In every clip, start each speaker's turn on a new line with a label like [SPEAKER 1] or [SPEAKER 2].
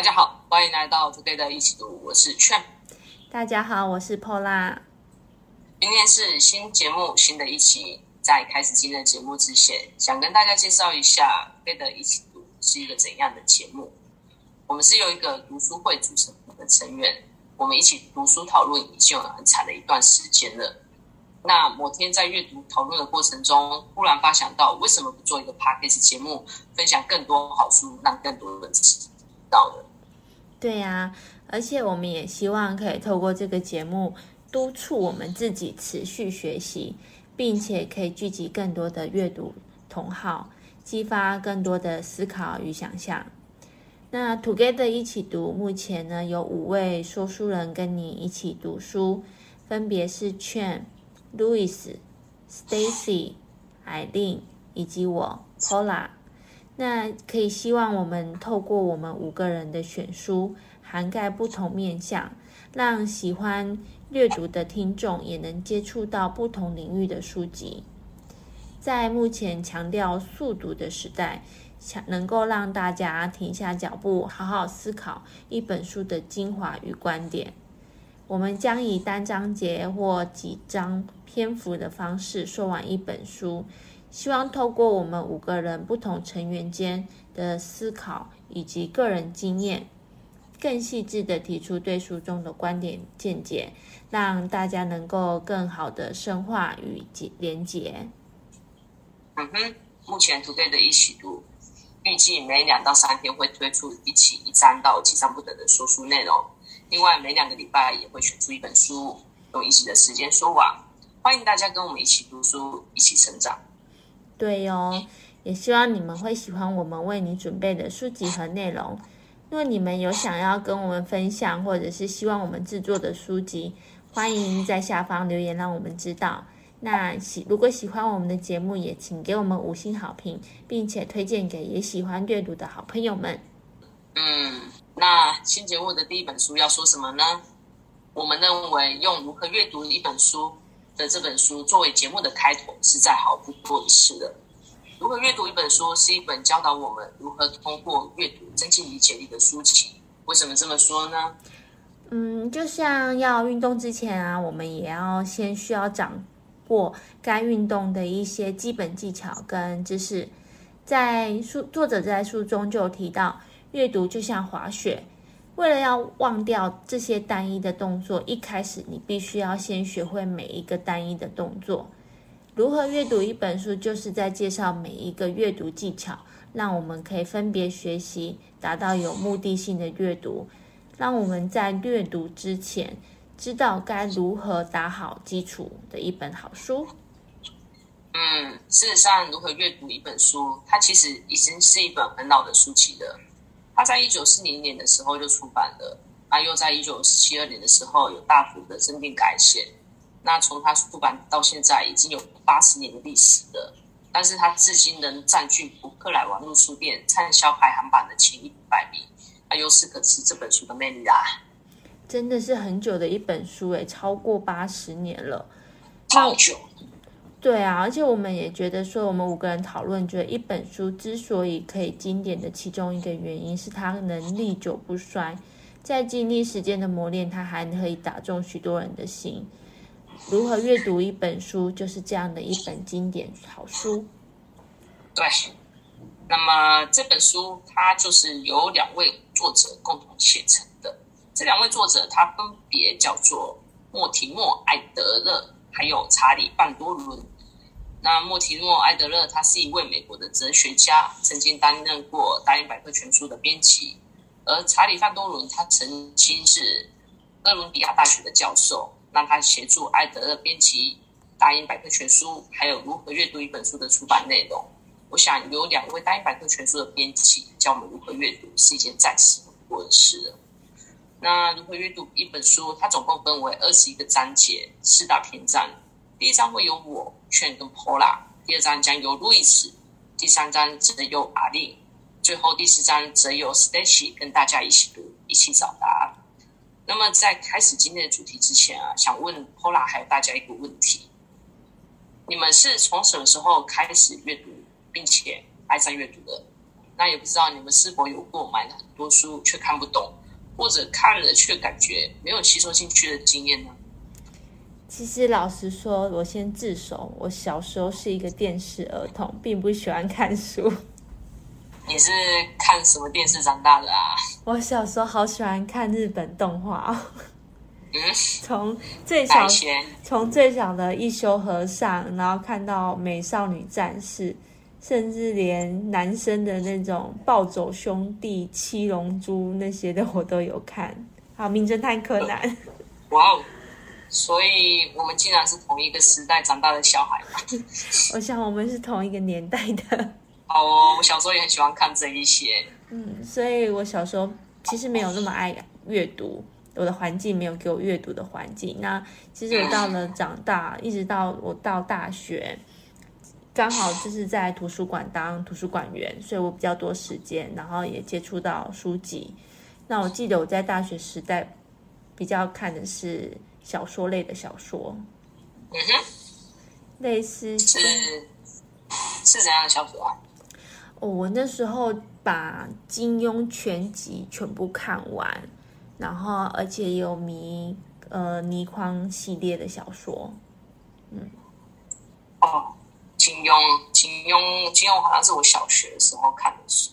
[SPEAKER 1] 大家好，欢迎来到 Today 的一起读，我是 Chen。
[SPEAKER 2] 大家好，我是 Pola。
[SPEAKER 1] 今天是新节目，新的一期。在开始今天的节目之前，想跟大家介绍一下 Today 的一起读是一个怎样的节目。我们是由一个读书会组成的成员，我们一起读书讨论已经有很长的一段时间了。那某天在阅读讨论的过程中，忽然发想到，为什么不做一个 podcast 节目，分享更多好书，让更多人知道的？
[SPEAKER 2] 对呀、而且我们也希望可以透过这个节目督促我们自己持续学习，并且可以聚集更多的阅读同好，激发更多的思考与想象。那 Together 一起读，目前呢有五位说书人跟你一起读书，分别是 Chen、Louis、Stacy、Eileen 以及我 Pola。那可以希望我们透过我们五个人的选书，涵盖不同面向，让喜欢阅读的听众也能接触到不同领域的书籍。在目前强调速读的时代，想能够让大家停下脚步，好好思考一本书的精华与观点。我们将以单章节或几章篇幅的方式说完一本书。希望透过我们五个人不同成员间的思考以及个人经验，更细致的提出对书中的观点见解，让大家能够更好的深化与连结。
[SPEAKER 1] 嗯哼，目前 Today 的一起读，预计每两到三天会推出一期一章到几章不等的说书内容。另外，每两个礼拜也会选出一本书，用一集的时间说完。欢迎大家跟我们一起读书，一起成长。
[SPEAKER 2] 对哟，也希望你们会喜欢我们为你准备的书籍和内容。若你们有想要跟我们分享，或者是希望我们制作的书籍，欢迎在下方留言让我们知道。那喜如果喜欢我们的节目，也请给我们五星好评，并且推荐给也喜欢阅读的好朋友们。
[SPEAKER 1] 嗯，那新节目的第一本书要说什么呢？我们认为用如何阅读一本书。的这本书作为节目的开头，是再好不过一次的。如何阅读一本书，是一本教导我们如何通过阅读增进理解力的书籍。为什么这么说呢？
[SPEAKER 2] 嗯，就像要运动之前啊，我们也要先需要掌握该运动的一些基本技巧跟知识。在书作者在书中就提到，阅读就像滑雪。为了要忘掉这些单一的动作，一开始你必须要先学会每一个单一的动作。如何阅读一本书，就是在介绍每一个阅读技巧，让我们可以分别学习，达到有目的性的阅读。让我们在阅读之前，知道该如何打好基础的一本好书。
[SPEAKER 1] 嗯，事实上，如何阅读一本书，它其实已经是一本很老的书籍了。他在一九四零年的时候就出版了，啊，又在一九七二年的时候有大幅的增订改写。那从他出版到现在已经有八十年的历史了，但是他至今仍占据博客来网络书店畅销排行榜的前一百名，啊，由此可知这本书的魅力啊。
[SPEAKER 2] 真的是很久的一本书诶，超过八十年了，
[SPEAKER 1] 超久。
[SPEAKER 2] 对啊，而且我们也觉得说，我们五个人讨论，觉得一本书之所以可以经典的其中一个原因是它能历久不衰，在经历时间的磨练，它还可以打中许多人的心。如何阅读一本书，就是这样的一本经典好书。
[SPEAKER 1] 对，那么这本书它就是由两位作者共同写成的，这两位作者他分别叫做莫提莫·艾德勒。还有查理·范多伦。那莫提诺·艾德勒，他是一位美国的哲学家，曾经担任过《大英百科全书》的编辑。而查理·范多伦，他曾经是哥伦比亚大学的教授，让他协助艾德勒编辑《大英百科全书》，还有如何阅读一本书的出版内容。我想，有两位《大英百科全书》的编辑教我们如何阅读，是一件再适不过的事。那如何阅读一本书？它总共分为二十一个章节，四大篇章。第一章会有我劝跟 Pola；第二章将由 Louis；第三章则由阿玲最后第四章则由 Stacy 跟大家一起读，一起找答案。那么在开始今天的主题之前啊，想问 Pola 还有大家一个问题：你们是从什么时候开始阅读，并且爱上阅读的？那也不知道你们是否有过买了很多书却看不懂，或者看了却感觉没有吸收进去的经验呢？
[SPEAKER 2] 其实老实说，我先自首，我小时候是一个电视儿童，并不喜欢看书。
[SPEAKER 1] 你是看什么电视长大的啊？
[SPEAKER 2] 我小时候好喜欢看日本动画哦。
[SPEAKER 1] 嗯，
[SPEAKER 2] 从最小从最小的一休和尚，然后看到美少女战士，甚至连男生的那种暴走兄弟、七龙珠那些的我都有看。好，名侦探柯南。
[SPEAKER 1] 哇哦！所以我们竟然是同一个时代长大的小孩嘛？
[SPEAKER 2] 我想我们是同一个年代的。
[SPEAKER 1] 哦，我小时候也很喜欢看这一些。
[SPEAKER 2] 嗯，所以我小时候其实没有那么爱阅读，我的环境没有给我阅读的环境。那其实我到了长大，一直到我到大学，刚好就是在图书馆当图书馆员，所以我比较多时间，然后也接触到书籍。那我记得我在大学时代比较看的是。小说类的小说，
[SPEAKER 1] 嗯哼，
[SPEAKER 2] 类似是
[SPEAKER 1] 是怎样的小说啊？
[SPEAKER 2] 哦，我那时候把金庸全集全部看完，然后而且有迷呃倪匡系列的小说，嗯，
[SPEAKER 1] 哦，金庸，金庸，金庸好像是我小学的时候看的书，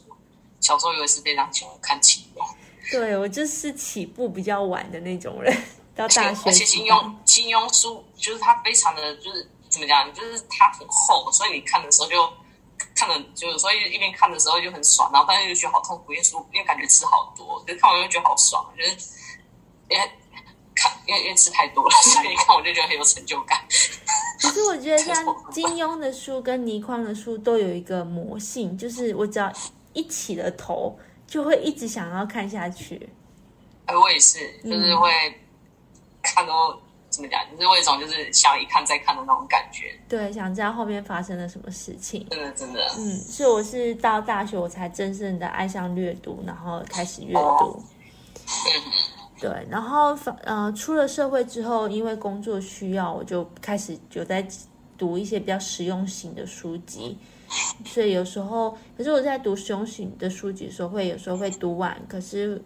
[SPEAKER 1] 小时候也是非常喜欢看金庸，
[SPEAKER 2] 对，我就是起步比较晚的那种人。到大学，
[SPEAKER 1] 而且金庸金庸书就是它非常的就是怎么讲，就是它很厚，所以你看的时候就看的就所以一边看的时候就很爽，然后但是又觉得好痛苦，因为书因为感觉吃好多，就是看完又觉得好爽，就是因为看因为因为吃太多了，所以你看我就觉得很有成就感。
[SPEAKER 2] 可是我觉得像 金庸的书跟倪匡的书都有一个魔性，就是我只要一起了头，就会一直想要看下去。
[SPEAKER 1] 哎我也是，就是会。嗯看都怎么讲，就是有一种就是想一看再看的那种感觉。
[SPEAKER 2] 对，想知道后面发生了什么事情。
[SPEAKER 1] 真的，真的。
[SPEAKER 2] 嗯，所以我是到大学我才真正的爱上阅读，然后开始阅读。
[SPEAKER 1] 嗯。
[SPEAKER 2] 对，然后呃，出了社会之后，因为工作需要，我就开始有在读一些比较实用型的书籍。所以有时候，可是我在读实用型的书籍的时候，会有时候会读完，可是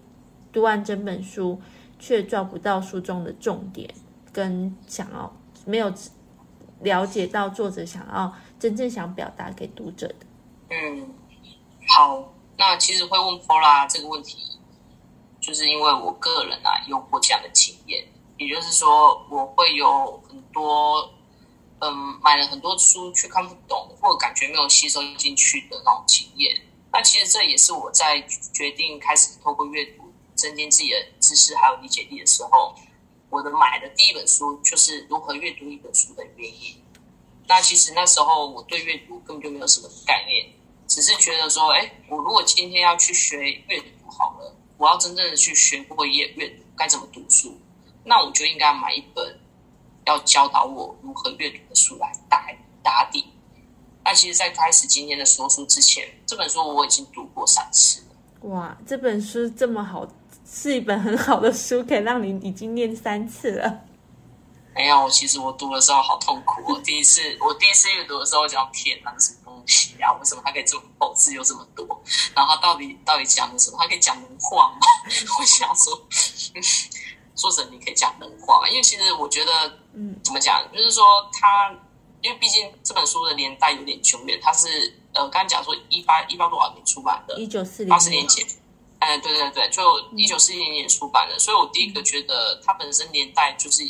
[SPEAKER 2] 读完整本书。却抓不到书中的重点，跟想要没有了解到作者想要真正想表达给读者的。
[SPEAKER 1] 嗯，好，那其实会问 Pola 这个问题，就是因为我个人啊有过这样的经验，也就是说我会有很多嗯买了很多书却看不懂，或感觉没有吸收进去的那种经验。那其实这也是我在决定开始透过阅读。增进自己的知识还有理解力的时候，我的买的第一本书就是如何阅读一本书的原因。那其实那时候我对阅读根本就没有什么概念，只是觉得说，哎，我如果今天要去学阅读好了，我要真正的去学会阅阅读该怎么读书，那我就应该买一本要教导我如何阅读的书来打打底。那其实，在开始今天的说书之前，这本书我已经读过三次了。
[SPEAKER 2] 哇，这本书这么好。是一本很好的书，可以让你已经念三次了。
[SPEAKER 1] 没有，其实我读的时候好痛苦。我第一次，我第一次阅读的时候，我讲天哪，什么东西啊？为什么它可以这么厚，字又这么多？然后到底到底讲的什么？它可以讲人话吗？我想说，作者你可以讲人话吗？因为其实我觉得，嗯，怎么讲？就是说他，因为毕竟这本书的年代有点久远，它是呃，刚才讲说一八一八多少年出版的？
[SPEAKER 2] 一九四零
[SPEAKER 1] 八十年前。哎，对对对，就一九四零年出版的，所以我第一个觉得它本身年代就是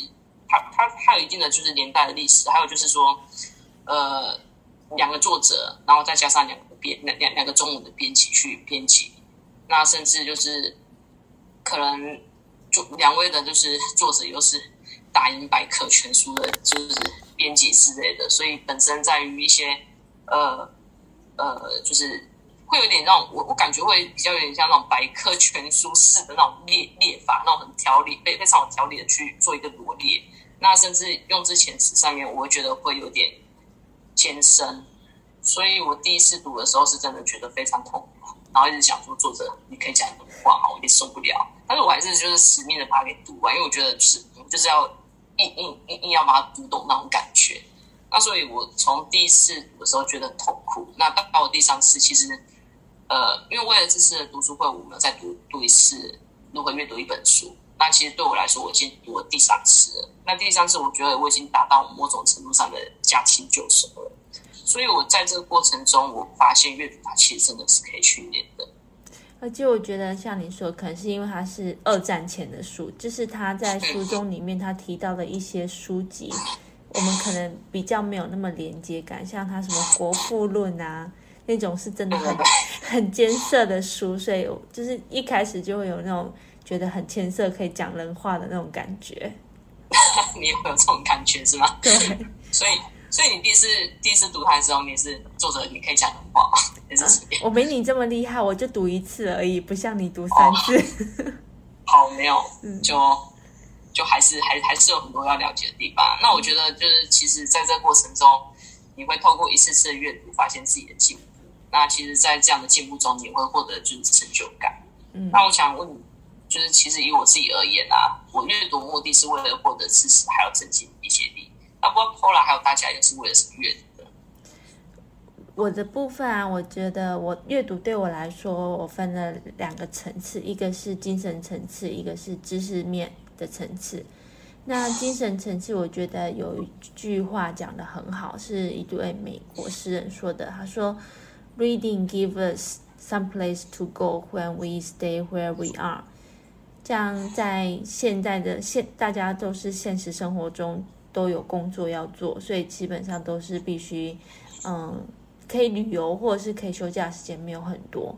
[SPEAKER 1] 它它它有一定的就是年代的历史，还有就是说，呃，两个作者，然后再加上两个编两两两个中文的编辑去编辑，那甚至就是可能就两位的就是作者又是大英百科全书的，就是编辑之类的，所以本身在于一些呃呃就是。会有点让我我感觉会比较有点像那种百科全书式的那种列列法，那种很条理，非非常有条理的去做一个罗列。那甚至用之前词上面，我会觉得会有点艰深。所以我第一次读的时候是真的觉得非常痛苦，然后一直想说作者你可以讲什么话吗？我有点受不了。但是我还是就是死命的把它给读完，因为我觉得是就是要硬硬硬硬要把它读懂那种感觉。那所以我从第一次读的时候觉得很痛苦。那到我第三次其实。呃，因为为了这次的读书会，我们再读读一次如何阅读一本书。那其实对我来说，我已经读了第三次了。那第三次，我觉得我已经达到某种程度上的驾轻就熟了。所以我在这个过程中，我发现阅读它其实真的是可以训练的。
[SPEAKER 2] 而且我觉得，像你说，可能是因为它是二战前的书，就是他在书中里面他提到的一些书籍，我们可能比较没有那么连接感。像他什么《国富论》啊，那种是真的很很艰涩的书，所以就是一开始就会有那种觉得很艰涩，可以讲人话的那种感觉。
[SPEAKER 1] 你也会有这种感觉是吗？
[SPEAKER 2] 对，
[SPEAKER 1] 所以。所以你第一次第一次读它的时候，你是作者，你可以讲人话吗？
[SPEAKER 2] 我没你这么厉害，我就读一次而已，不像你读三次。
[SPEAKER 1] 哦、好，没有，就就还是还还是有很多要了解的地方。那我觉得就是，其实在这个过程中，你会透过一次次的阅读，发现自己的进步。那其实，在这样的进步中，你会获得就是成就感。嗯，那我想问你，就是其实以我自己而言啊，我阅读目的是为了获得知识，还有增进理解力。那不过后来还有大家又是为了什么阅读的？
[SPEAKER 2] 我的部分啊，我觉得我阅读对我来说，我分了两个层次，一个是精神层次，一个是知识面的层次。那精神层次，我觉得有一句话讲得很好，是一对美国诗人说的。他说：“Reading give us some place to go when we stay where we are。”这样在现在的现，大家都是现实生活中。都有工作要做，所以基本上都是必须，嗯，可以旅游或者是可以休假时间没有很多。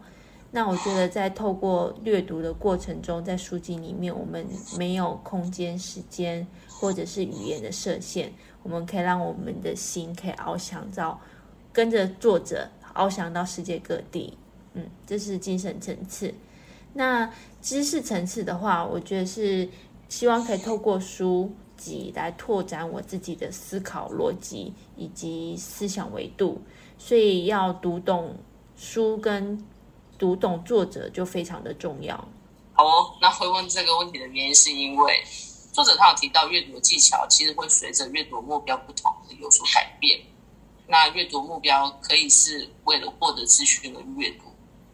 [SPEAKER 2] 那我觉得在透过阅读的过程中，在书籍里面，我们没有空间、时间或者是语言的设限，我们可以让我们的心可以翱翔到，跟着作者翱翔到世界各地。嗯，这是精神层次。那知识层次的话，我觉得是希望可以透过书籍。来拓展我自己的思考逻辑以及思想维度，所以要读懂书跟读懂作者就非常的重要。
[SPEAKER 1] 好哦，那会问这个问题的原因是因为作者他有提到阅读技巧其实会随着阅读目标不同而有所改变。那阅读目标可以是为了获得资讯而阅读，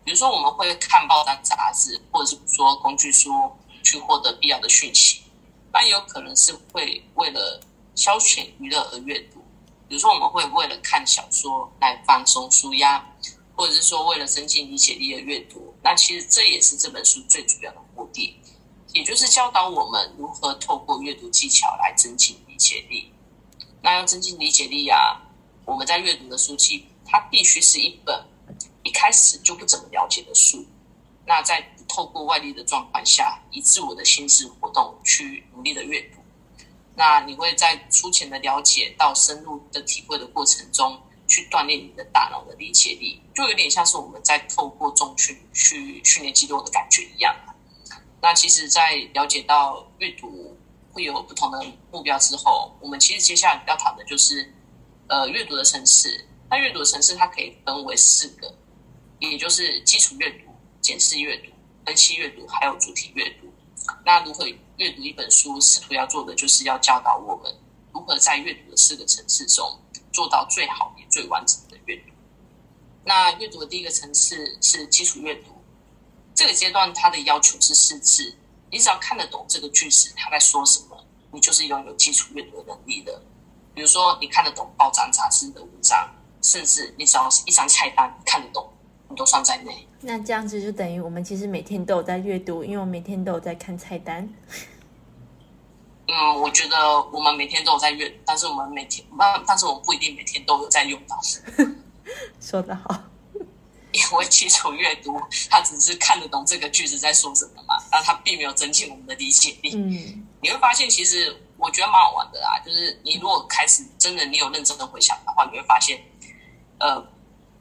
[SPEAKER 1] 比如说我们会看报单杂志，或者是说工具书去获得必要的讯息。但也有可能是会为了消遣娱乐而阅读，比如说我们会为了看小说来放松舒压，或者是说为了增进理解力而阅读。那其实这也是这本书最主要的目的，也就是教导我们如何透过阅读技巧来增进理解力。那要增进理解力啊，我们在阅读的书籍，它必须是一本一开始就不怎么了解的书。那在透过外力的状况下，以自我的心智活动去努力的阅读，那你会在粗浅的了解到深入的体会的过程中，去锻炼你的大脑的理解力，就有点像是我们在透过重训去训练肌肉的感觉一样。那其实，在了解到阅读会有不同的目标之后，我们其实接下来要谈的就是，呃，阅读的层次。那阅读的层次它可以分为四个，也就是基础阅读、检视阅读。分析阅读，还有主题阅读。那如何阅读一本书？试图要做的，就是要教导我们如何在阅读的四个层次中做到最好也最完整的阅读。那阅读的第一个层次是基础阅读，这个阶段它的要求是四字，你只要看得懂这个句子它在说什么，你就是拥有基础阅读的能力的。比如说，你看得懂报章杂志的文章，甚至你只要是一张菜单看得懂，你都算在内。
[SPEAKER 2] 那这样子就等于我们其实每天都有在阅读，因为我每天都有在看菜单。
[SPEAKER 1] 嗯，我觉得我们每天都有在阅读，但是我们每天，但但是我们不一定每天都有在用到。
[SPEAKER 2] 说得好，
[SPEAKER 1] 因为基础阅读，它只是看得懂这个句子在说什么嘛，但它并没有增进我们的理解力。嗯，你会发现，其实我觉得蛮好玩的啦，就是你如果开始真的你有认真的回想的话，你会发现，呃，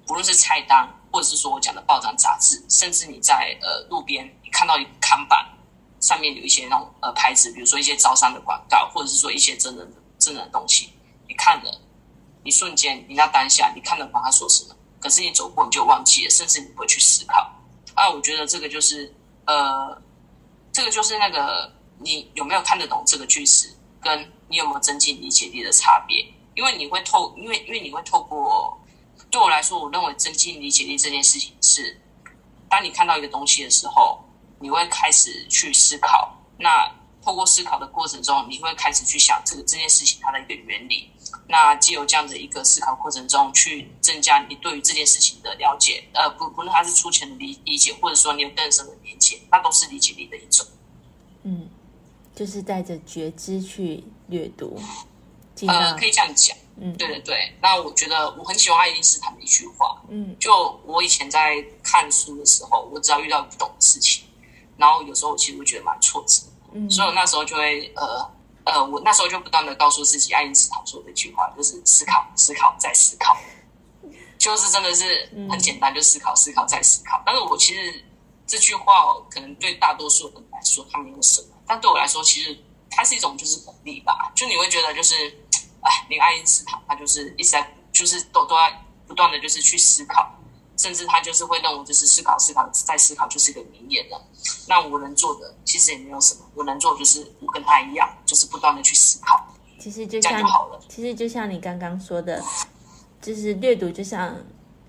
[SPEAKER 1] 不论是菜单。或者是说我讲的报章杂志，甚至你在呃路边，你看到一个看板，上面有一些那种呃牌子，比如说一些招商的广告，或者是说一些真的真的东西，你看了，你瞬间你那当下你看了懂他说什么，可是你走过你就忘记了，甚至你不会去思考。啊，我觉得这个就是呃，这个就是那个你有没有看得懂这个句式，跟你有没有增进理解力的差别，因为你会透，因为因为你会透过。对我来说，我认为增进理解力这件事情是，当你看到一个东西的时候，你会开始去思考。那透过思考的过程中，你会开始去想这个这件事情它的一个原理。那既有这样的一个思考过程中，去增加你对于这件事情的了解。呃，不，不论它是出钱的理理解，或者说你有更深的理解，那都是理解力的一种。
[SPEAKER 2] 嗯，就是带着觉知去阅读。
[SPEAKER 1] 呃，可以这样讲。嗯，对对对。那我觉得我很喜欢爱因斯坦的一句话。嗯，就我以前在看书的时候，我只要遇到不懂的事情，然后有时候我其实会觉得蛮挫折。嗯，所以我那时候就会呃呃，我那时候就不断的告诉自己，爱因斯坦说的一句话，就是思考、思考再思考，就是真的是很简单，就思考、思考再思考。但是我其实这句话可能对大多数人来说，它没有什么，但对我来说，其实它是一种就是鼓励吧。就你会觉得就是，哎，那个爱因斯坦他就是一直在，就是都都在不断的就是去思考。甚至他就是会认为，就是思考、思考再思考就是一个名言了。那我能做的其实也没有什么，我能做的就是我跟他一样，就是不断的去思考。
[SPEAKER 2] 其实就像了。其实就像你刚刚说的，就是阅读就像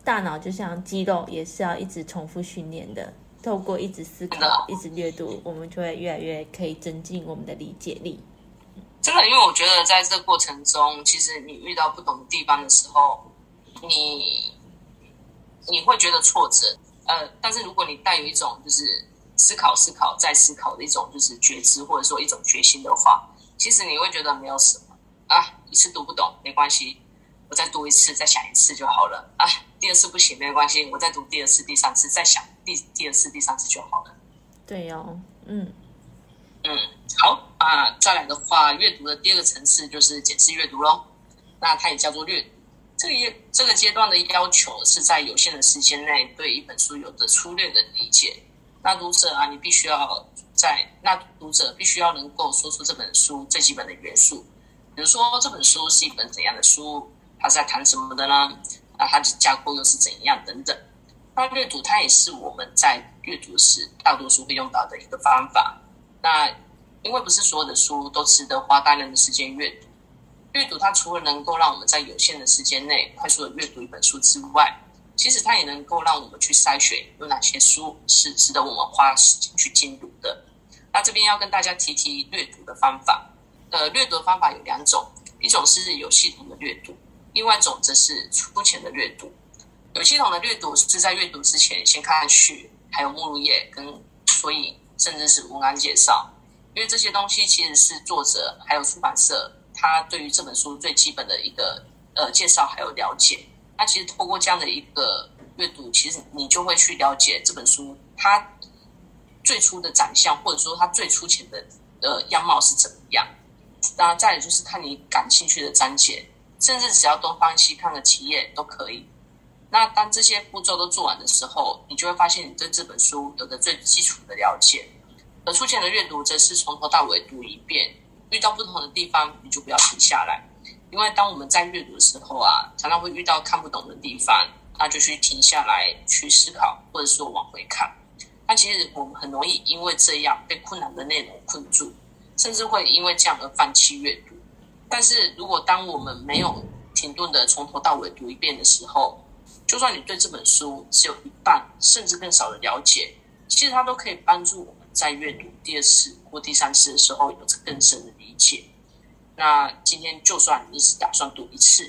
[SPEAKER 2] 大脑，就像肌肉，也是要一直重复训练的。透过一直思考、一直阅读，我们就会越来越可以增进我们的理解力。
[SPEAKER 1] 真的，因为我觉得在这个过程中，其实你遇到不懂的地方的时候，你。你会觉得挫折，呃，但是如果你带有一种就是思考、思考再思考的一种就是觉知，或者说一种决心的话，其实你会觉得没有什么啊，一次读不懂没关系，我再读一次，再想一次就好了啊，第二次不行没有关系，我再读第二次、第三次，再想第第二次、第三次就好了。
[SPEAKER 2] 对哦，嗯
[SPEAKER 1] 嗯，好啊，再来的话，阅读的第二个层次就是检视阅读喽，那它也叫做略读。这个阶这个阶段的要求是在有限的时间内对一本书有着粗略的理解。那读者啊，你必须要在那读者必须要能够说出这本书最基本的元素，比如说这本书是一本怎样的书，它是在谈什么的呢？那它的架构又是怎样等等。那阅读它也是我们在阅读时大多数会用到的一个方法。那因为不是所有的书都值得花大量的时间阅读。阅读它除了能够让我们在有限的时间内快速的阅读一本书之外，其实它也能够让我们去筛选有哪些书是值得我们花时间去精读的。那这边要跟大家提提阅读的方法。呃，阅读的方法有两种，一种是有系统的阅读，另外一种则是粗浅的阅读。有系统的阅读是在阅读之前先看看序，还有目录页跟索引，甚至是文案介绍，因为这些东西其实是作者还有出版社。他对于这本书最基本的一个呃介绍还有了解，那其实透过这样的一个阅读，其实你就会去了解这本书它最初的长相，或者说它最粗浅的呃样貌是怎么样。当然，再来就是看你感兴趣的章节，甚至只要东翻西看的企业都可以。那当这些步骤都做完的时候，你就会发现你对这本书有着最基础的了解。而粗浅的阅读则是从头到尾读一遍。遇到不同的地方，你就不要停下来，因为当我们在阅读的时候啊，常常会遇到看不懂的地方，那就去停下来去思考，或者说往回看。那其实我们很容易因为这样被困难的内容困住，甚至会因为这样而放弃阅读。但是如果当我们没有停顿的从头到尾读一遍的时候，就算你对这本书只有一半甚至更少的了解，其实它都可以帮助我们在阅读第二次或第三次的时候有着更深的理解。那今天就算你只打算读一次，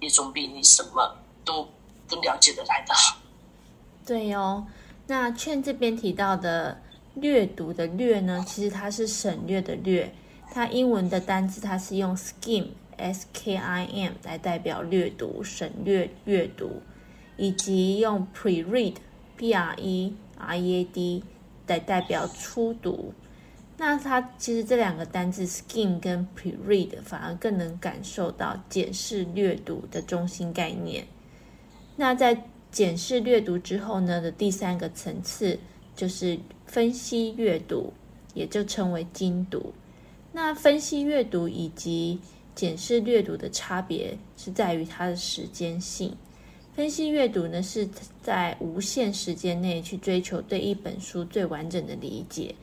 [SPEAKER 1] 也总比你什么都不了解的来的好。
[SPEAKER 2] 对哦，那劝这边提到的略读的略呢，其实它是省略的略，它英文的单字它是用 skim s k i m 来代表略读、省略、阅读，以及用 pre-read p r e r e a d 来代表初读。那它其实这两个单字 skim 跟 pre-read 反而更能感受到检视阅读的中心概念。那在检视阅读之后呢的第三个层次就是分析阅读，也就称为精读。那分析阅读以及检视阅读的差别是在于它的时间性。分析阅读呢是在无限时间内去追求对一本书最完整的理解。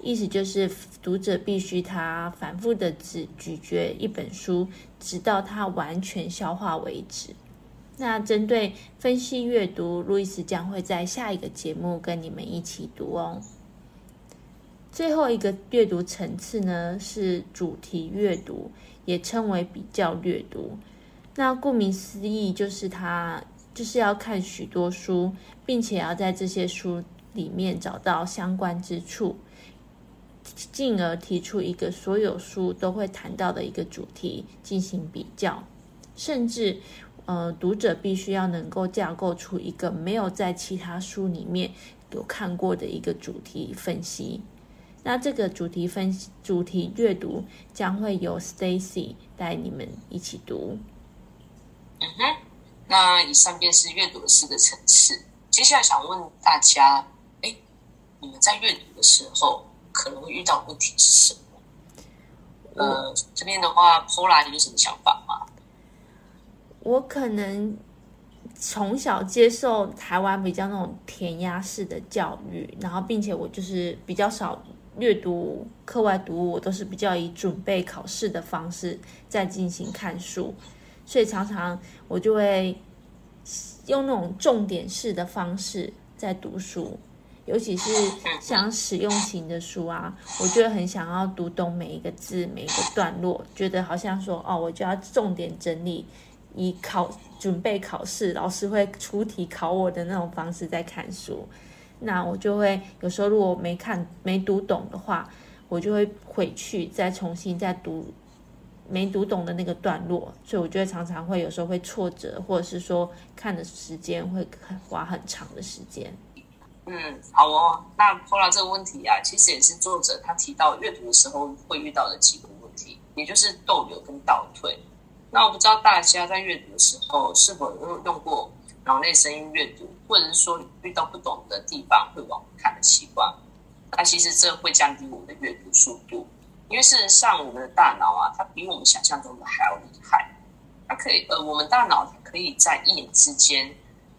[SPEAKER 2] 意思就是，读者必须他反复的咀咀嚼一本书，直到他完全消化为止。那针对分析阅读，路易斯将会在下一个节目跟你们一起读哦。最后一个阅读层次呢，是主题阅读，也称为比较阅读。那顾名思义，就是它就是要看许多书，并且要在这些书里面找到相关之处，进而提出一个所有书都会谈到的一个主题进行比较，甚至。呃，读者必须要能够架构出一个没有在其他书里面有看过的一个主题分析。那这个主题分析、主题阅读将会由 Stacy 带你们一起读。
[SPEAKER 1] 嗯哼，那以上便是阅读的四个层次。接下来想问大家，哎，你们在阅读的时候可能会遇到问题是什么？呃，这边的话，Paula 有什么想法吗？
[SPEAKER 2] 我可能从小接受台湾比较那种填鸭式的教育，然后并且我就是比较少阅读课外读物，我都是比较以准备考试的方式在进行看书，所以常常我就会用那种重点式的方式在读书，尤其是像实用型的书啊，我就很想要读懂每一个字、每一个段落，觉得好像说哦，我就要重点整理。以考准备考试，老师会出题考我的那种方式在看书，那我就会有时候如果没看没读懂的话，我就会回去再重新再读没读懂的那个段落，所以我就会常常会有时候会挫折，或者是说看的时间会花很长的时间。
[SPEAKER 1] 嗯，好哦。那 Paula 这个问题啊，其实也是作者他提到阅读的时候会遇到的几个问题，也就是逗留跟倒退。那我不知道大家在阅读的时候是否有用过脑内声音阅读，或者是说遇到不懂的地方会往看的习惯。那其实这会降低我们的阅读速度，因为事实上我们的大脑啊，它比我们想象中的还要厉害。它可以，呃，我们大脑可以在一眼之间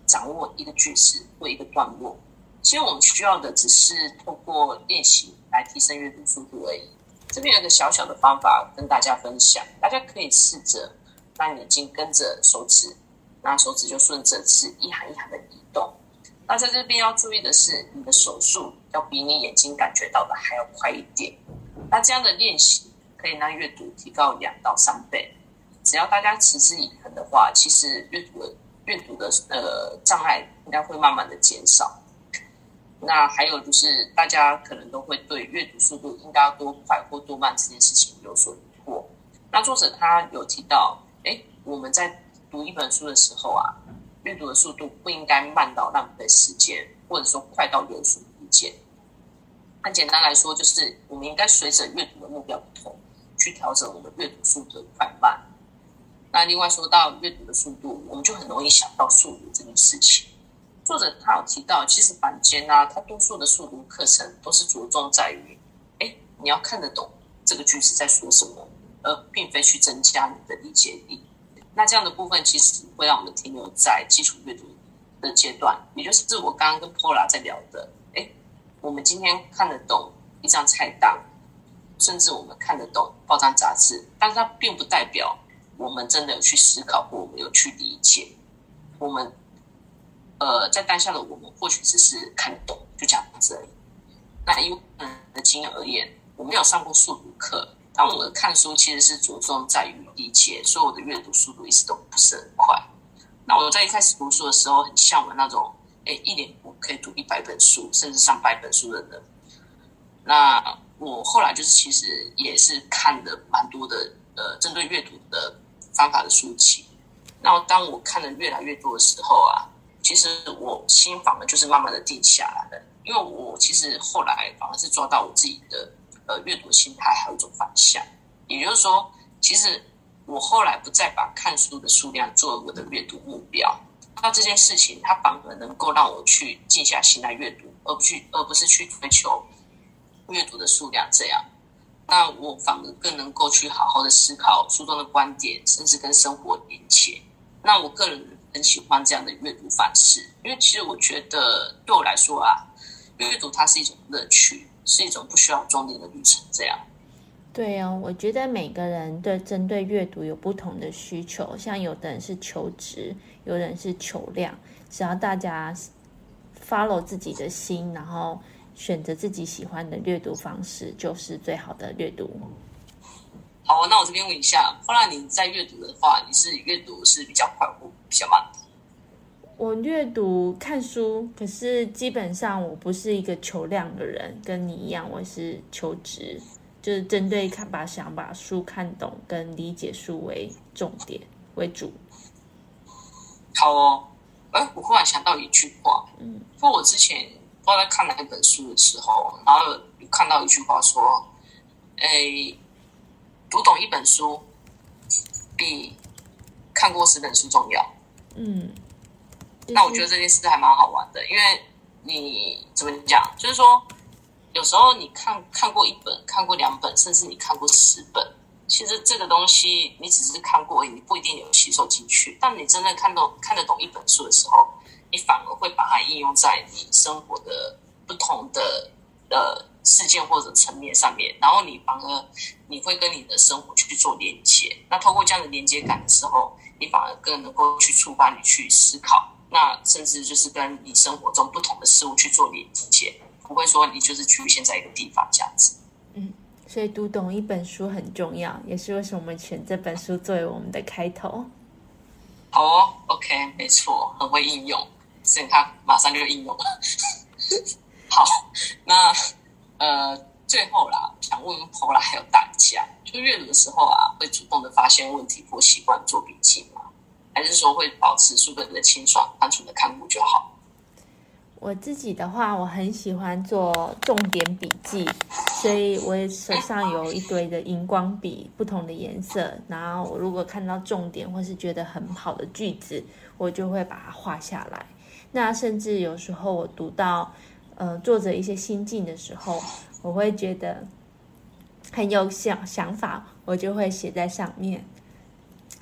[SPEAKER 1] 掌握一个句式或一个段落。其实我们需要的只是透过练习来提升阅读速度而已。这边有个小小的方法跟大家分享，大家可以试着。让眼睛跟着手指，那手指就顺着字一行一行的移动。那在这边要注意的是，你的手速要比你眼睛感觉到的还要快一点。那这样的练习可以让阅读提高两到三倍。只要大家持之以恒的话，其实阅读的阅读的呃障碍应该会慢慢的减少。那还有就是，大家可能都会对阅读速度应该要多快或多慢这件事情有所疑惑。那作者他有提到。哎，我们在读一本书的时候啊，阅读的速度不应该慢到浪费时间，或者说快到有损理解。很简单来说，就是我们应该随着阅读的目标不同，去调整我们阅读速度的快慢。那另外说到阅读的速度，我们就很容易想到速读这件事情。作者他有提到，其实坊间啊，他多数的速读课程都是着重在于，哎，你要看得懂这个句子在说什么。而并非去增加你的理解力，那这样的部分其实会让我们停留在基础阅读的阶段，也就是我刚刚跟 Pola 在聊的。哎，我们今天看得懂一张菜单，甚至我们看得懂报章杂志，但是它并不代表我们真的有去思考或我们有去理解。我们呃，在当下的我们或许只是看懂，就这样子而已。那以我的经验而言，我没有上过速读课。但我的看书其实是着重在于理解，所以我的阅读速度一直都不是很快。那我在一开始读书的时候，很向往那种，哎，一年我可以读一百本书，甚至上百本书的人。那我后来就是其实也是看了蛮多的，呃，针对阅读的方法的书籍。那当我看的越来越多的时候啊，其实我心反而就是慢慢的定下来了，因为我其实后来反而是抓到我自己的。呃，阅读心态还有一种方向，也就是说，其实我后来不再把看书的数量作为我的阅读目标。那这件事情，它反而能够让我去静下心来阅读，而不去，而不是去追求阅读的数量。这样，那我反而更能够去好好的思考书中的观点，甚至跟生活连接。那我个人很喜欢这样的阅读方式，因为其实我觉得对我来说啊，阅读它是一种乐趣。是一种不需要终点的旅程，这样。
[SPEAKER 2] 对啊，我觉得每个人对针对阅读有不同的需求，像有的人是求质，有的人是求量，只要大家 follow 自己的心，然后选择自己喜欢的阅读方式，就是最好的阅读。
[SPEAKER 1] 好，那我这边问一下，后来你在阅读的话，你是阅读是比较快或比较慢？
[SPEAKER 2] 我阅读看书，可是基本上我不是一个求量的人，跟你一样，我是求质。就是针对看把想把书看懂跟理解书为重点为主。
[SPEAKER 1] 好哦，哎，我忽然想到一句话，嗯，说我之前不知道在看哪一本书的时候，然后看到一句话说，哎，读懂一本书比看过十本书重要。嗯，那我觉得这件事还蛮好玩的，因为你怎么讲，就是说。有时候你看看过一本，看过两本，甚至你看过十本，其实这个东西你只是看过而已，你不一定有吸收进去。但你真正看懂、看得懂一本书的时候，你反而会把它应用在你生活的不同的呃事件或者层面上面，然后你反而你会跟你的生活去做连接。那透过这样的连接感的时候，你反而更能够去触发你去思考，那甚至就是跟你生活中不同的事物去做连接。不会说你就是局限在一个地方这样子，
[SPEAKER 2] 嗯，所以读懂一本书很重要，也是为什么我们选这本书作为我们的开头。
[SPEAKER 1] 好哦，OK，没错，很会应用，所以他马上就应用了。好，那呃，最后啦，想问问 Paula 还有大家，就阅读的时候啊，会主动的发现问题或习惯做笔记吗？还是说会保持书本的清爽，单纯的看过就好？
[SPEAKER 2] 我自己的话，我很喜欢做重点笔记，所以我也手上有一堆的荧光笔，不同的颜色。然后我如果看到重点或是觉得很好的句子，我就会把它画下来。那甚至有时候我读到呃作者一些心境的时候，我会觉得很有想想法，我就会写在上面。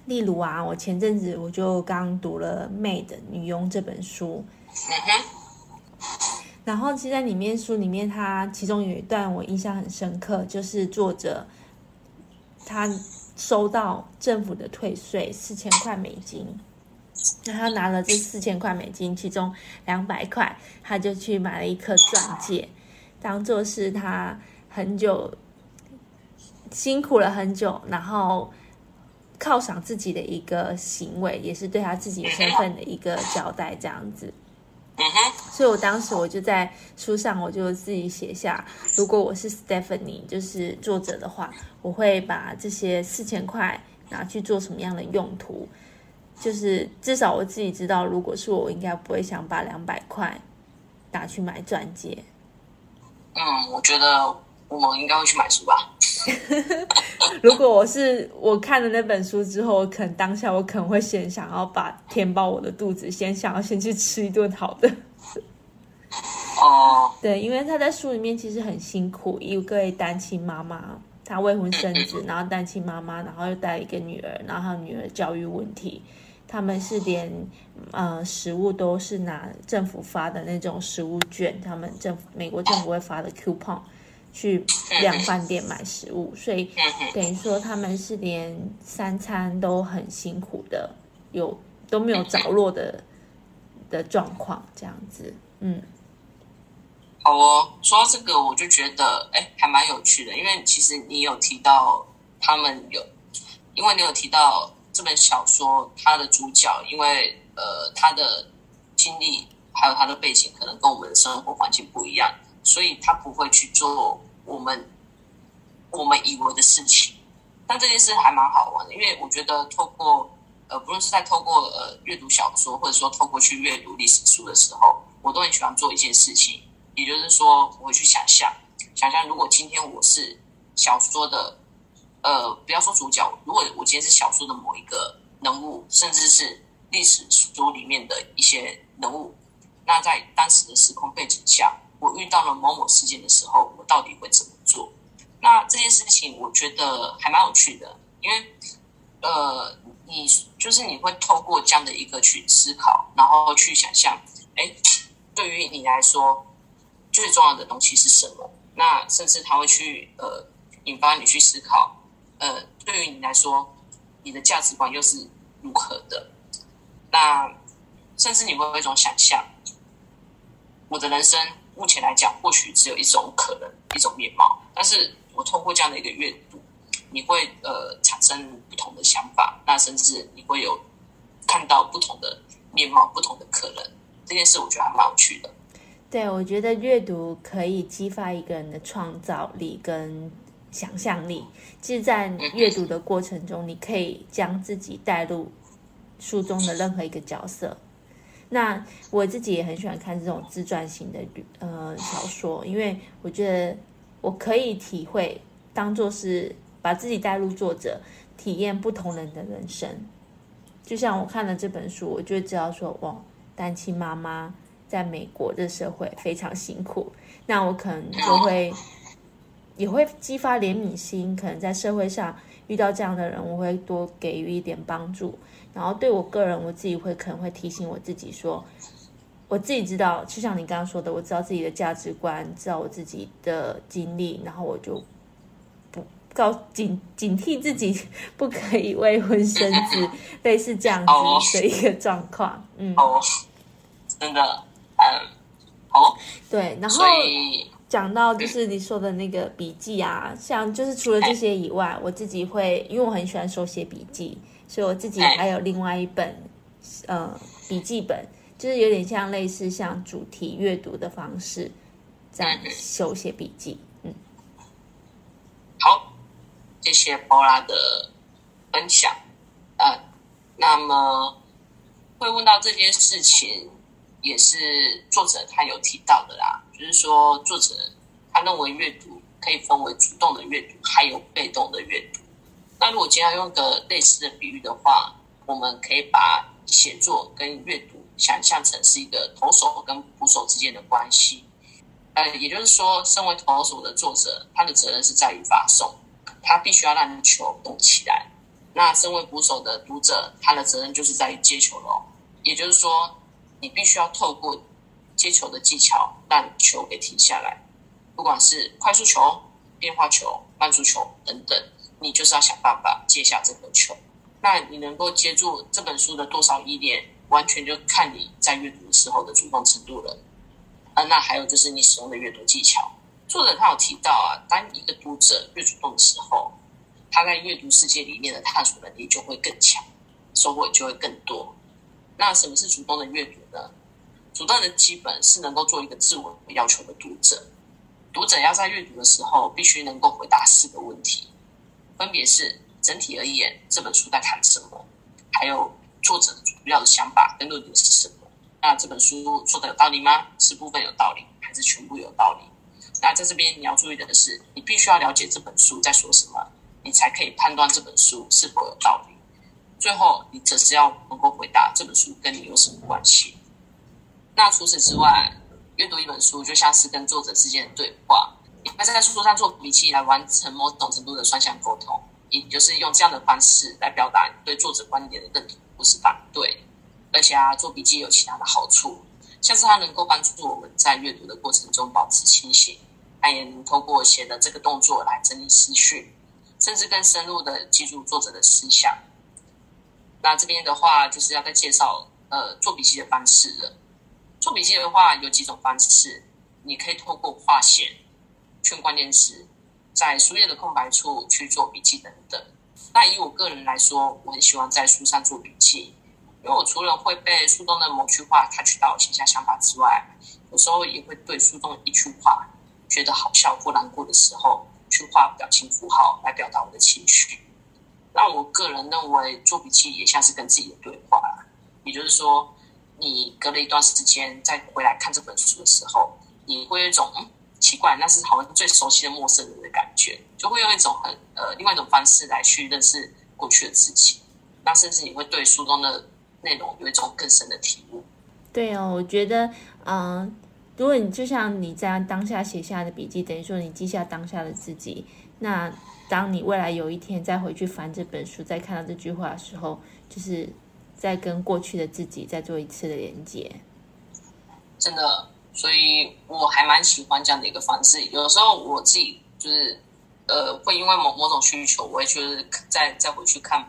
[SPEAKER 2] 例如啊，我前阵子我就刚读了《Maid 女佣》这本书。然后，其实在里面书里面，它其中有一段我印象很深刻，就是作者他收到政府的退税四千块美金，那他拿了这四千块美金，其中两百块，他就去买了一颗钻戒，当做是他很久辛苦了很久，然后犒赏自己的一个行为，也是对他自己身份的一个交代，这样子。所以，我当时我就在书上，我就自己写下，如果我是 Stephanie，就是作者的话，我会把这些四千块拿去做什么样的用途？就是至少我自己知道，如果是我，我应该不会想把两百块拿去买钻戒。
[SPEAKER 1] 嗯，我觉得。我们应该会去买书吧。
[SPEAKER 2] 如果我是我看了那本书之后，我可能当下我可能会先想要把填饱我的肚子，先想要先去吃一顿好的。
[SPEAKER 1] 哦，
[SPEAKER 2] 对，因为他在书里面其实很辛苦，一位单亲妈妈，她未婚生子，然后单亲妈妈，然后又带一个女儿，然后女儿教育问题，他们是连呃食物都是拿政府发的那种食物券，他们政府美国政府会发的 coupon。去量饭店买食物，所以等于说他们是连三餐都很辛苦的，有都没有着落的的状况，这样子，嗯，
[SPEAKER 1] 好哦。说到这个，我就觉得哎，还蛮有趣的，因为其实你有提到他们有，因为你有提到这本小说，它的主角因为呃他的经历还有他的背景，可能跟我们的生活环境不一样。所以他不会去做我们我们以为的事情，但这件事还蛮好玩的，因为我觉得透过呃，不论是在透过呃阅读小说，或者说透过去阅读历史书的时候，我都很喜欢做一件事情，也就是说，我会去想象，想象如果今天我是小说的呃，不要说主角，如果我今天是小说的某一个人物，甚至是历史书里面的一些人物，那在当时的时空背景下。我遇到了某某事件的时候，我到底会怎么做？那这件事情我觉得还蛮有趣的，因为呃，你就是你会透过这样的一个去思考，然后去想象，哎，对于你来说最重要的东西是什么？那甚至他会去呃引发你去思考，呃，对于你来说，你的价值观又是如何的？那甚至你会有一种想象，我的人生目前来讲，或许只有一种可能，一种面貌。但是我透过这样的一个阅读，你会呃产生不同的想法，那甚至你会有看到不同的面貌、不同的可能。这件事我觉得还蛮有趣的。
[SPEAKER 2] 对，我觉得阅读可以激发一个人的创造力跟想象力。其实，在阅读的过程中，你可以将自己带入书中的任何一个角色。那我自己也很喜欢看这种自传型的呃小说，因为我觉得我可以体会，当做是把自己带入作者，体验不同人的人生。就像我看了这本书，我就知道说，哇，单亲妈妈。在美国的社会非常辛苦，那我可能就会也会激发怜悯心，可能在社会上遇到这样的人，我会多给予一点帮助。然后对我个人，我自己会可能会提醒我自己说，我自己知道，就像你刚刚说的，我知道自己的价值观，知道我自己的经历，然后我就不告警警惕自己，不可以未婚生子，类似这样子的一个状况。嗯，
[SPEAKER 1] 真的。嗯，好，
[SPEAKER 2] 对，然后讲到就是你说的那个笔记啊，像就是除了这些以外，我自己会，因为我很喜欢手写笔记，所以我自己还有另外一本呃笔记本，就是有点像类似像主题阅读的方式在手写笔记。嗯，
[SPEAKER 1] 好，谢谢 Paula 的分享。呃，那么会问到这件事情。也是作者他有提到的啦，就是说作者他认为阅读可以分为主动的阅读，还有被动的阅读。那如果今天要用个类似的比喻的话，我们可以把写作跟阅读想象成是一个投手跟捕手之间的关系。呃，也就是说，身为投手的作者，他的责任是在于发送，他必须要让球动起来。那身为捕手的读者，他的责任就是在于接球喽。也就是说。你必须要透过接球的技巧，让球给停下来。不管是快速球、变化球、慢速球等等，你就是要想办法接下这个球。那你能够接住这本书的多少依恋，完全就看你在阅读的时候的主动程度了。啊，那还有就是你使用的阅读技巧。作者他有提到啊，当一个读者越主动的时候，他在阅读世界里面的探索能力就会更强，收获就会更多。那什么是主动的阅读呢？主动的基本是能够做一个自我要求的读者。读者要在阅读的时候，必须能够回答四个问题，分别是：整体而言，这本书在谈什么？还有作者主要的想法跟论点是什么？那这本书说的有道理吗？是部分有道理，还是全部有道理？那在这边你要注意的是，你必须要了解这本书在说什么，你才可以判断这本书是否有道理。最后，你则是要能够回答这本书跟你有什么关系。那除此之外，阅读一本书就像是跟作者之间的对话，你会在书桌上做笔记来完成某种程度的双向沟通，也就是用这样的方式来表达对作者观点的认同不是反对。而且啊，做笔记有其他的好处，像是它能够帮助我们在阅读的过程中保持清醒，它也能透过写的这个动作来整理思绪，甚至更深入的记住作者的思想。那这边的话，就是要再介绍呃做笔记的方式了。做笔记的话，有几种方式，你可以透过划线、圈关键词，在书页的空白处去做笔记等等。那以我个人来说，我很喜欢在书上做笔记，因为我除了会被书中的某句话 touch 到写下想法之外，有时候也会对书中一句话觉得好笑或难过的时候，去画表情符号来表达我的情绪。那我个人认为，做笔记也像是跟自己的对话，也就是说，你隔了一段时间再回来看这本书的时候，你会有一种嗯奇怪，那是好像最熟悉的陌生人的感觉，就会用一种很呃另外一种方式来去认识过去的自己。那甚至你会对书中的内容有一种更深的体悟。
[SPEAKER 2] 对哦，我觉得，嗯、呃，如果你就像你这样当下写下的笔记，等于说你记下当下的自己，那。当你未来有一天再回去翻这本书，再看到这句话的时候，就是在跟过去的自己再做一次的连接。
[SPEAKER 1] 真的，所以我还蛮喜欢这样的一个方式。有时候我自己就是呃，会因为某某种需求，我也就是再再回去看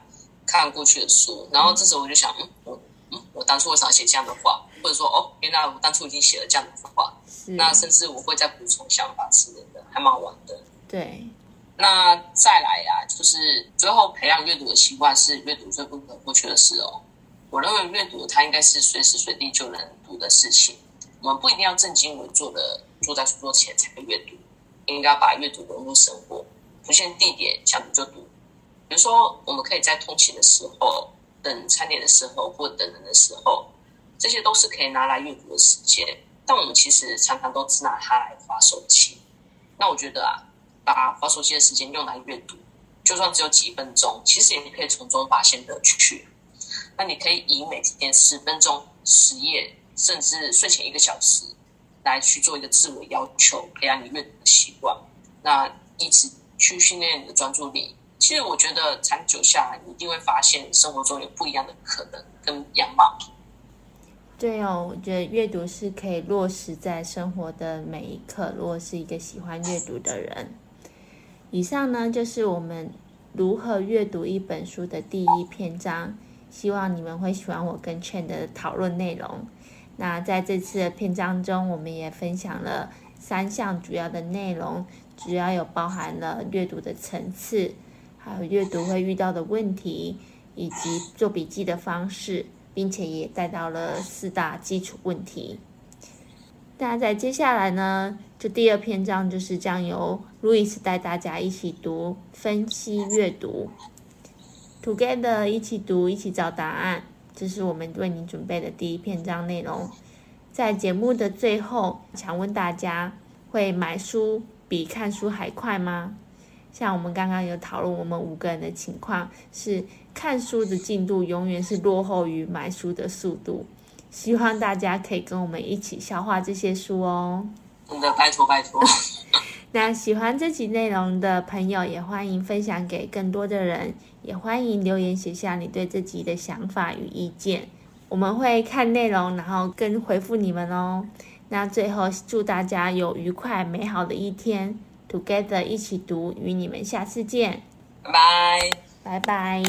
[SPEAKER 1] 看过去的书，然后这时候我就想，嗯，我嗯，我当初为啥写这样的话？或者说，哦，原来我当初已经写了这样的话。那甚至我会再补充想法之类的，还蛮玩的。
[SPEAKER 2] 对。
[SPEAKER 1] 那再来呀、啊，就是最后培养阅读的习惯是阅读最不可或缺的事哦。我认为阅读它应该是随时随地就能读的事情，我们不一定要正襟危坐的坐在书桌前才阅读，应该把阅读融入生活，不限地点，想读就读。比如说，我们可以在通勤的时候、等餐点的时候或等人的时候，这些都是可以拿来阅读的时间。但我们其实常常都只拿它来滑手机。那我觉得啊。把滑手机的时间用来阅读，就算只有几分钟，其实也可以从中发现乐趣。那你可以以每天十分钟、十页，甚至睡前一个小时，来去做一个自我要求，培养你阅读的习惯。那以此去训练你的专注力。其实我觉得长久下来，你一定会发现生活中有不一样的可能跟样貌。
[SPEAKER 2] 对哦，我觉得阅读是可以落实在生活的每一刻。如果是一个喜欢阅读的人。以上呢，就是我们如何阅读一本书的第一篇章，希望你们会喜欢我跟 Chen 的讨论内容。那在这次的篇章中，我们也分享了三项主要的内容，主要有包含了阅读的层次，还有阅读会遇到的问题，以及做笔记的方式，并且也带到了四大基础问题。那在接下来呢，这第二篇章就是将由路易斯带大家一起读、分析阅读，Together 一起读，一起找答案。这是我们为你准备的第一篇章内容。在节目的最后，想问大家：会买书比看书还快吗？像我们刚刚有讨论，我们五个人的情况是看书的进度永远是落后于买书的速度。希望大家可以跟我们一起消化这些书哦。
[SPEAKER 1] 真的，拜托拜托。
[SPEAKER 2] 那喜欢这集内容的朋友，也欢迎分享给更多的人，也欢迎留言写下你对这集的想法与意见。我们会看内容，然后跟回复你们哦。那最后，祝大家有愉快美好的一天，Together 一起读，与你们下次见，
[SPEAKER 1] 拜拜，
[SPEAKER 2] 拜拜。